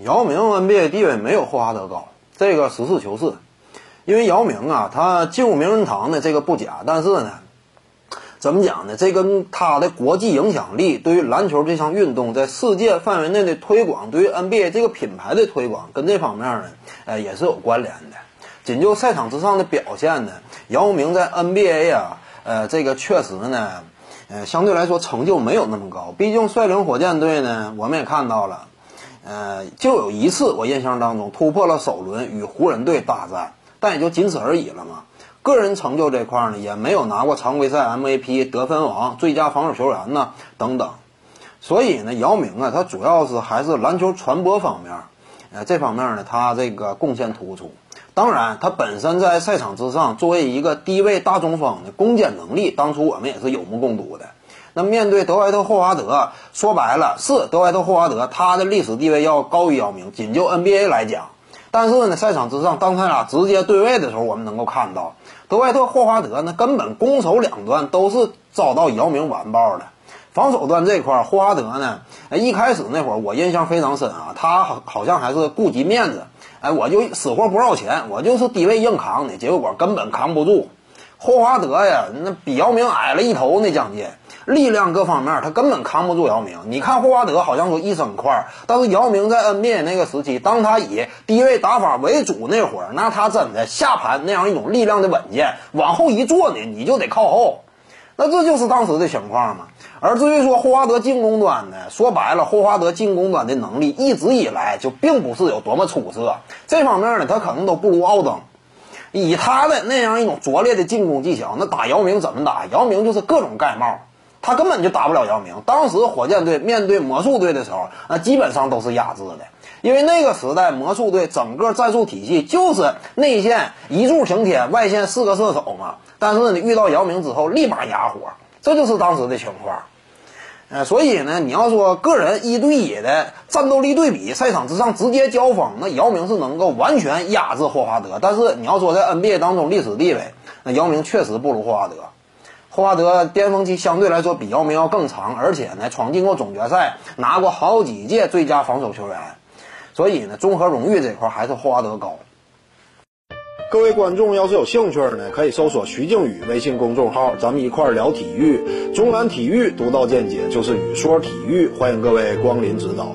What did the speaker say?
姚明 NBA 地位没有霍华德高，这个实事求是。因为姚明啊，他进入名人堂的这个不假，但是呢，怎么讲呢？这跟他的国际影响力，对于篮球这项运动在世界范围内的推广，对于 NBA 这个品牌的推广，跟这方面呢，呃，也是有关联的。仅就赛场之上的表现呢，姚明在 NBA 啊，呃，这个确实呢，呃，相对来说成就没有那么高。毕竟率领火箭队呢，我们也看到了，呃，就有一次我印象当中突破了首轮与湖人队大战。但也就仅此而已了嘛。个人成就这块呢，也没有拿过常规赛 MVP、得分王、最佳防守球员呢等等。所以呢，姚明啊，他主要是还是篮球传播方面，呃，这方面呢，他这个贡献突出。当然，他本身在赛场之上作为一个低位大中锋的攻坚能力，当初我们也是有目共睹的。那面对德怀特·霍华德，说白了是德怀特·霍华德，他的历史地位要高于姚明。仅就 NBA 来讲。但是呢，赛场之上，当他俩直接对位的时候，我们能够看到德怀特·霍华德呢，根本攻守两端都是遭到姚明完爆的。防守端这块，霍华德呢，一开始那会儿我印象非常深啊，他好好像还是顾及面子，哎，我就死活不要钱，我就是低位硬扛的，结果根本扛不住。霍华德呀，那比姚明矮了一头那将近。力量各方面，他根本扛不住姚明。你看霍华德好像说一身块，但是姚明在 NBA 那个时期，当他以低位打法为主那会儿，那他真的下盘那样一种力量的稳健，往后一坐呢，你就得靠后。那这就是当时的情况嘛。而至于说霍华德进攻端呢，说白了，霍华德进攻端的能力一直以来就并不是有多么出色。这方面呢，他可能都不如奥登。以他的那样一种拙劣的进攻技巧，那打姚明怎么打？姚明就是各种盖帽。他根本就打不了姚明。当时火箭队面对魔术队的时候，那基本上都是压制的，因为那个时代魔术队整个战术体系就是内线一柱擎天，外线四个射手嘛。但是你遇到姚明之后，立马哑火，这就是当时的情况。呃，所以呢，你要说个人一对一的战斗力对比，赛场之上直接交锋，那姚明是能够完全压制霍华德。但是你要说在 NBA 当中历史地位，那姚明确实不如霍华德。霍华德巅峰期相对来说比姚明要更长，而且呢，闯进过总决赛，拿过好几届最佳防守球员，所以呢，综合荣誉这块还是霍华德高。各位观众要是有兴趣呢，可以搜索徐静宇微信公众号，咱们一块聊体育，中南体育独到见解就是语说体育，欢迎各位光临指导。